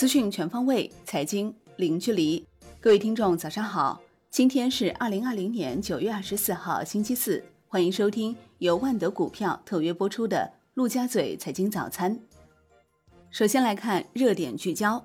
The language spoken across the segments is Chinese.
资讯全方位，财经零距离。各位听众，早上好！今天是二零二零年九月二十四号，星期四。欢迎收听由万德股票特约播出的《陆家嘴财经早餐》。首先来看热点聚焦：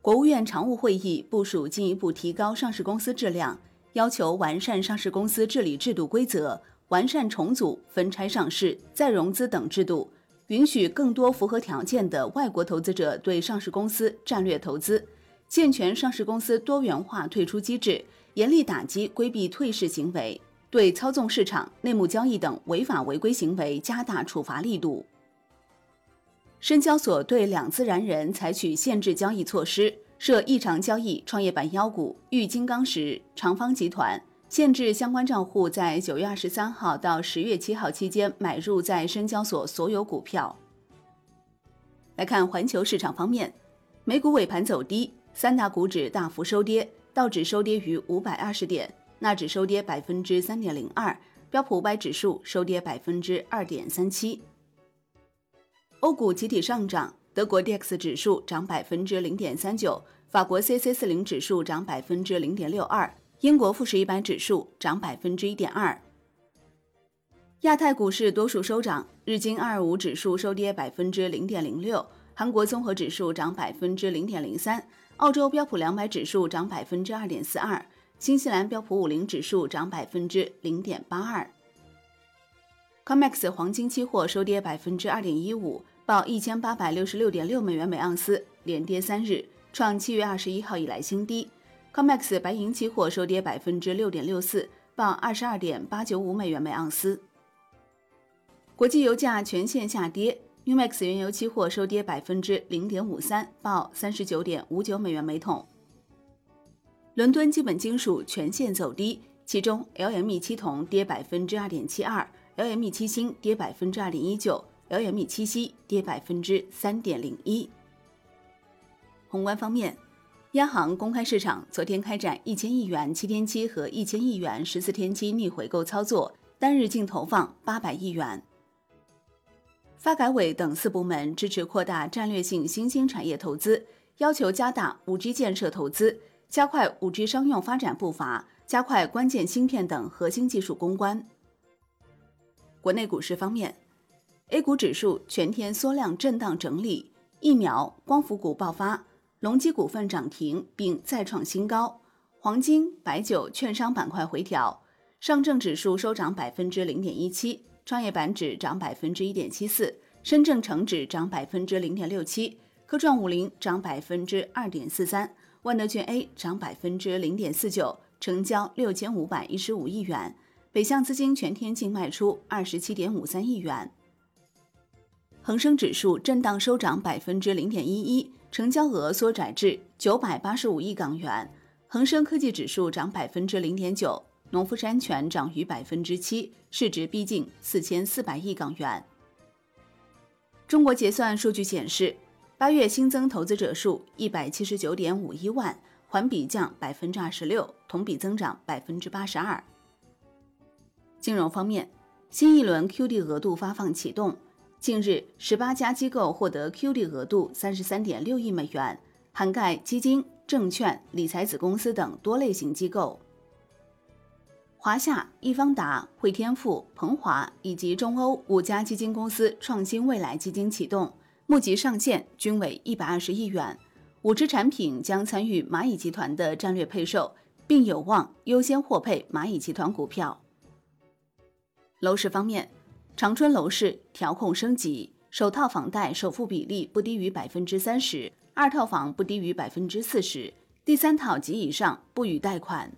国务院常务会议部署进一步提高上市公司质量，要求完善上市公司治理制度规则，完善重组、分拆上市、再融资等制度。允许更多符合条件的外国投资者对上市公司战略投资，健全上市公司多元化退出机制，严厉打击规避退市行为，对操纵市场、内幕交易等违法违规行为加大处罚力度。深交所对两自然人采取限制交易措施，涉异常交易创业板妖股玉金刚石、长方集团。限制相关账户在九月二十三号到十月七号期间买入在深交所所有股票。来看环球市场方面，美股尾盘走低，三大股指大幅收跌，道指收跌逾五百二十点，纳指收跌百分之三点零二，标普五百指数收跌百分之二点三七。欧股集体上涨，德国 D X 指数涨百分之零点三九，法国 C C 四零指数涨百分之零点六二。英国富时一百指数涨百分之一点二，亚太股市多数收涨，日经二二五指数收跌百分之零点零六，韩国综合指数涨百分之零点零三，澳洲标普两百指数涨百分之二点四二，新西兰标普五零指数涨百分之零点八二。COMEX 黄金期货收跌百分之二点一五，报一千八百六十六点六美元每盎司，连跌三日，创七月二十一号以来新低。COMEX 白银期货收跌百分之六点六四，报二十二点八九五美元每盎司。国际油价全线下跌，NEWMAX 原油期货收跌百分之零点五三，报三十九点五九美元每桶。伦敦基本金属全线走低，其中 LME 七铜跌百分之二点七二，LME 七锌跌百分之二点一九，LME 七锡跌百分之三点零一。宏观方面。央行公开市场昨天开展一千亿元七天期和一千亿元十四天期逆回购操作，单日净投放八百亿元。发改委等四部门支持扩大战略性新兴产业投资，要求加大五 G 建设投资，加快五 G 商用发展步伐，加快关键芯片等核心技术攻关。国内股市方面，A 股指数全天缩量震荡整理，疫苗、光伏股爆发。隆基股份涨停并再创新高，黄金、白酒、券商板块回调，上证指数收涨百分之零点一七，创业板指涨百分之一点七四，深证成指涨百分之零点六七，科创五零涨百分之二点四三，万德全 A 涨百分之零点四九，成交六千五百一十五亿元，北向资金全天净卖出二十七点五三亿元。恒生指数震荡收涨百分之零点一一，成交额缩窄至九百八十五亿港元。恒生科技指数涨百分之零点九，农夫山泉涨逾百分之七，市值逼近四千四百亿港元。中国结算数据显示，八月新增投资者数一百七十九点五一万，环比降百分之二十六，同比增长百分之八十二。金融方面，新一轮 QD 额度发放启动。近日，十八家机构获得 QD 额度三十三点六亿美元，涵盖基金、证券、理财子公司等多类型机构。华夏、易方达、汇添富、鹏华以及中欧五家基金公司创新未来基金启动，募集上限均为一百二十亿元。五只产品将参与蚂蚁集团的战略配售，并有望优先获配蚂蚁集团股票。楼市方面。长春楼市调控升级，首套房贷首付比例不低于百分之三十，二套房不低于百分之四十，第三套及以上不予贷款。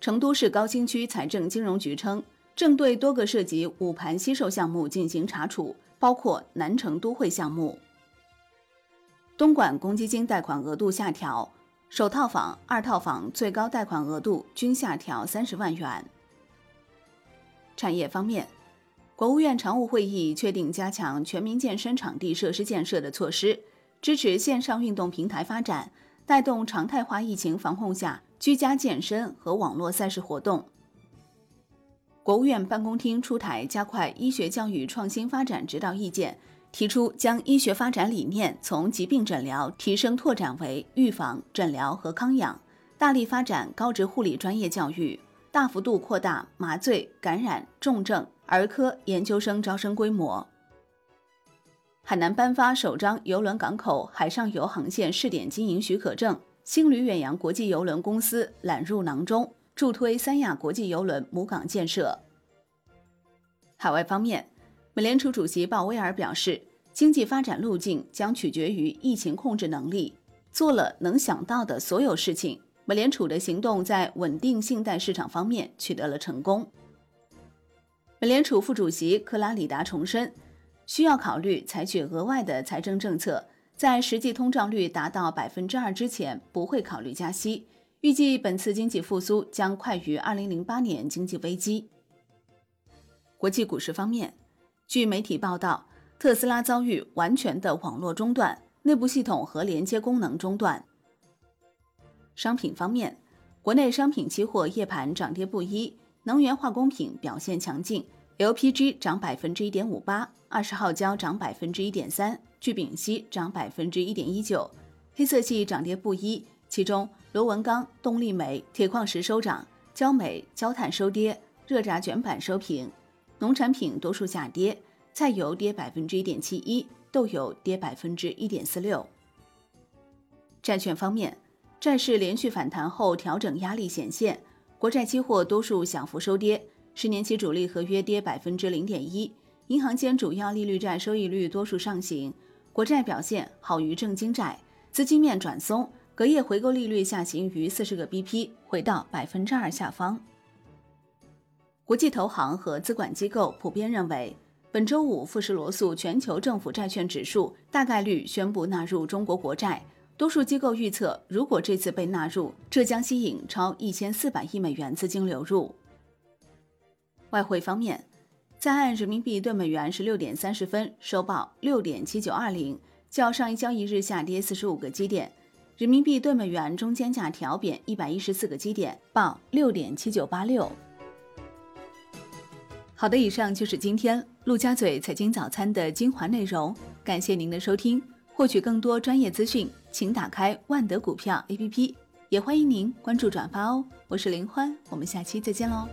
成都市高新区财政金融局称，正对多个涉及捂盘惜售项目进行查处，包括南城都会项目。东莞公积金贷款额度下调，首套房、二套房最高贷款额度均下调三十万元。产业方面。国务院常务会议确定加强全民健身场地设施建设的措施，支持线上运动平台发展，带动常态化疫情防控下居家健身和网络赛事活动。国务院办公厅出台加快医学教育创新发展指导意见，提出将医学发展理念从疾病诊疗提升拓展为预防、诊疗和康养，大力发展高职护理专业教育，大幅度扩大麻醉、感染、重症、儿科研究生招生规模。海南颁发首张邮轮港口海上游航线试点经营许可证，星旅远洋国际邮轮公司揽入囊中，助推三亚国际邮轮母港建设。海外方面。美联储主席鲍威尔表示，经济发展路径将取决于疫情控制能力。做了能想到的所有事情。美联储的行动在稳定信贷市场方面取得了成功。美联储副主席克拉里达重申，需要考虑采取额外的财政政策，在实际通胀率达到百分之二之前不会考虑加息。预计本次经济复苏将快于二零零八年经济危机。国际股市方面。据媒体报道，特斯拉遭遇完全的网络中断，内部系统和连接功能中断。商品方面，国内商品期货夜盘涨跌不一，能源化工品表现强劲，LPG 涨百分之一点五八，二十号胶涨百分之一点三，聚丙烯涨百分之一点一九。黑色系涨跌不一，其中螺纹钢、动力煤、铁矿石收涨，焦煤、焦炭收跌，热轧卷板收平。农产品多数下跌，菜油跌百分之一点七一，豆油跌百分之一点四六。债券方面，债市连续反弹后调整压力显现，国债期货多数小幅收跌，十年期主力合约跌百分之零点一，银行间主要利率债收益率多数上行，国债表现好于正金债，资金面转松，隔夜回购利率下行逾四十个 BP，回到百分之二下方。国际投行和资管机构普遍认为，本周五富时罗素全球政府债券指数大概率宣布纳入中国国债。多数机构预测，如果这次被纳入，这将吸引超一千四百亿美元资金流入。外汇方面，在岸人民币兑美元十六点三十分收报六点七九二零，较上一交易日下跌四十五个基点。人民币兑美元中间价调贬一百一十四个基点，报六点七九八六。好的，以上就是今天陆家嘴财经早餐的精华内容，感谢您的收听。获取更多专业资讯，请打开万德股票 APP，也欢迎您关注转发哦。我是林欢，我们下期再见喽。